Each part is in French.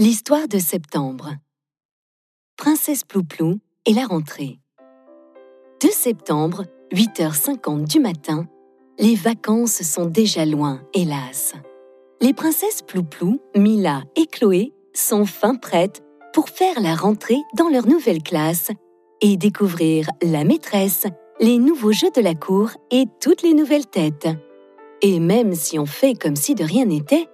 L'histoire de septembre. Princesse Plouplou et la rentrée. 2 septembre, 8h50 du matin, les vacances sont déjà loin, hélas. Les princesses Plouplou, Mila et Chloé sont fin prêtes pour faire la rentrée dans leur nouvelle classe et découvrir la maîtresse, les nouveaux jeux de la cour et toutes les nouvelles têtes. Et même si on fait comme si de rien n'était,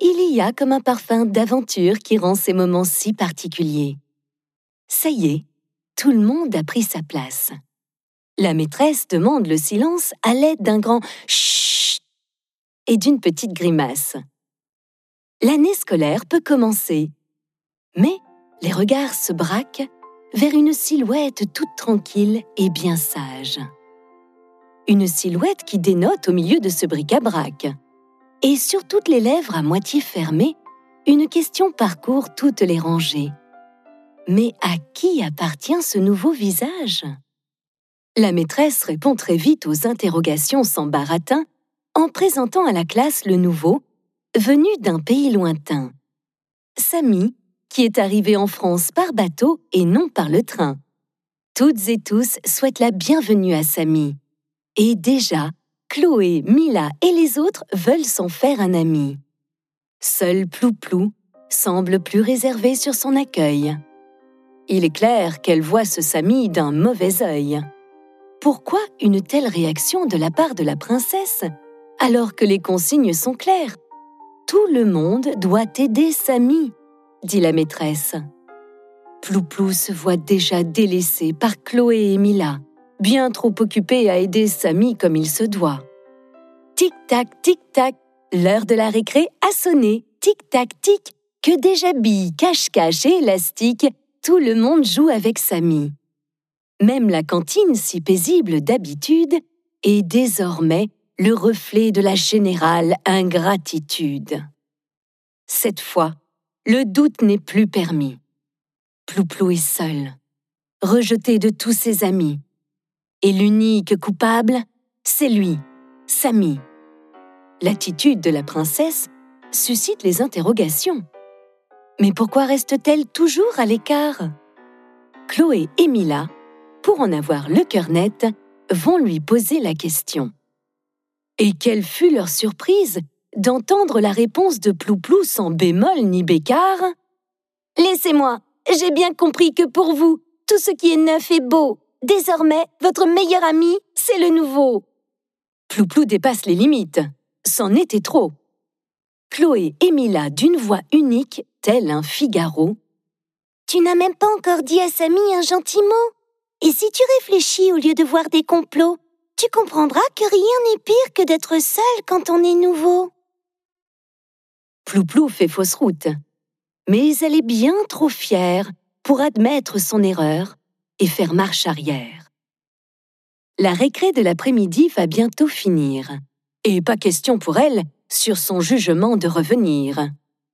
il y a comme un parfum d'aventure qui rend ces moments si particuliers. Ça y est, tout le monde a pris sa place. La maîtresse demande le silence à l'aide d'un grand chut et d'une petite grimace. L'année scolaire peut commencer, mais les regards se braquent vers une silhouette toute tranquille et bien sage. Une silhouette qui dénote au milieu de ce bric-à-brac et sur toutes les lèvres à moitié fermées, une question parcourt toutes les rangées. Mais à qui appartient ce nouveau visage? La maîtresse répond très vite aux interrogations sans baratin en présentant à la classe le nouveau, venu d'un pays lointain. Samy, qui est arrivé en France par bateau et non par le train. Toutes et tous souhaitent la bienvenue à Samy. Et déjà, Chloé, Mila et les autres veulent s'en faire un ami. Seul Plouplou semble plus réservé sur son accueil. Il est clair qu'elle voit ce Samy d'un mauvais œil. Pourquoi une telle réaction de la part de la princesse alors que les consignes sont claires? Tout le monde doit aider Samy, dit la maîtresse. Plouplou se voit déjà délaissé par Chloé et Mila bien trop occupé à aider Samy comme il se doit. Tic-tac, tic-tac, l'heure de la récré a sonné. Tic-tac, tic, que déjà billes, cache-cache et élastique, tout le monde joue avec Samy. Même la cantine, si paisible d'habitude, est désormais le reflet de la générale ingratitude. Cette fois, le doute n'est plus permis. Plouplou est seul, rejeté de tous ses amis, et l'unique coupable, c'est lui, Samy. L'attitude de la princesse suscite les interrogations. Mais pourquoi reste-t-elle toujours à l'écart? Chloé et Mila, pour en avoir le cœur net, vont lui poser la question. Et quelle fut leur surprise d'entendre la réponse de Plouplou sans bémol ni bécard Laissez-moi, j'ai bien compris que pour vous, tout ce qui est neuf est beau. Désormais, votre meilleur ami, c'est le nouveau. Plouplou dépasse les limites. C'en était trop. Chloé et Mila d'une voix unique, tel un Figaro. Tu n'as même pas encore dit à Samy un gentil mot. Et si tu réfléchis au lieu de voir des complots, tu comprendras que rien n'est pire que d'être seul quand on est nouveau. Plouplou fait fausse route. Mais elle est bien trop fière pour admettre son erreur et faire marche arrière. La récré de l'après-midi va bientôt finir, et pas question pour elle, sur son jugement, de revenir.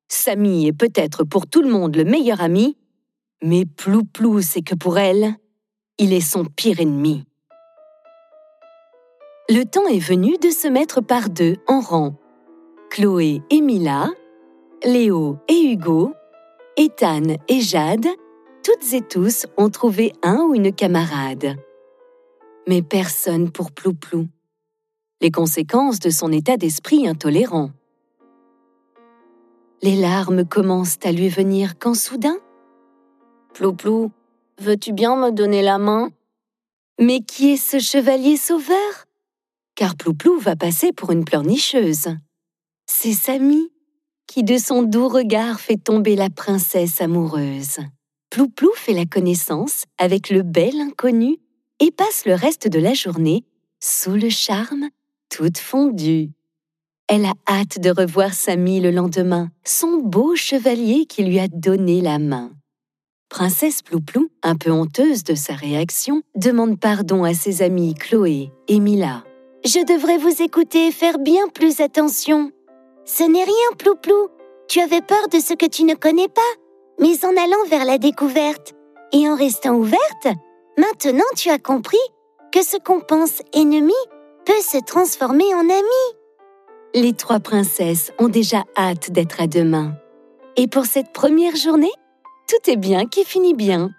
Samy est peut-être pour tout le monde le meilleur ami, mais Plou-Plou, c'est que pour elle, il est son pire ennemi. Le temps est venu de se mettre par deux en rang. Chloé et Mila, Léo et Hugo, Ethan et Jade toutes et tous ont trouvé un ou une camarade. Mais personne pour Plouplou. Les conséquences de son état d'esprit intolérant. Les larmes commencent à lui venir quand soudain Plouplou, veux-tu bien me donner la main? Mais qui est ce chevalier sauveur? Car Plouplou va passer pour une pleurnicheuse. C'est Samy, qui de son doux regard fait tomber la princesse amoureuse. Plouplou fait la connaissance avec le bel inconnu et passe le reste de la journée sous le charme, toute fondue. Elle a hâte de revoir Samy le lendemain, son beau chevalier qui lui a donné la main. Princesse Plouplou, un peu honteuse de sa réaction, demande pardon à ses amis Chloé et Mila. Je devrais vous écouter et faire bien plus attention. Ce n'est rien, Plouplou. Tu avais peur de ce que tu ne connais pas mais en allant vers la découverte et en restant ouverte, maintenant tu as compris que ce qu'on pense ennemi peut se transformer en ami. Les trois princesses ont déjà hâte d'être à demain. Et pour cette première journée, tout est bien qui finit bien.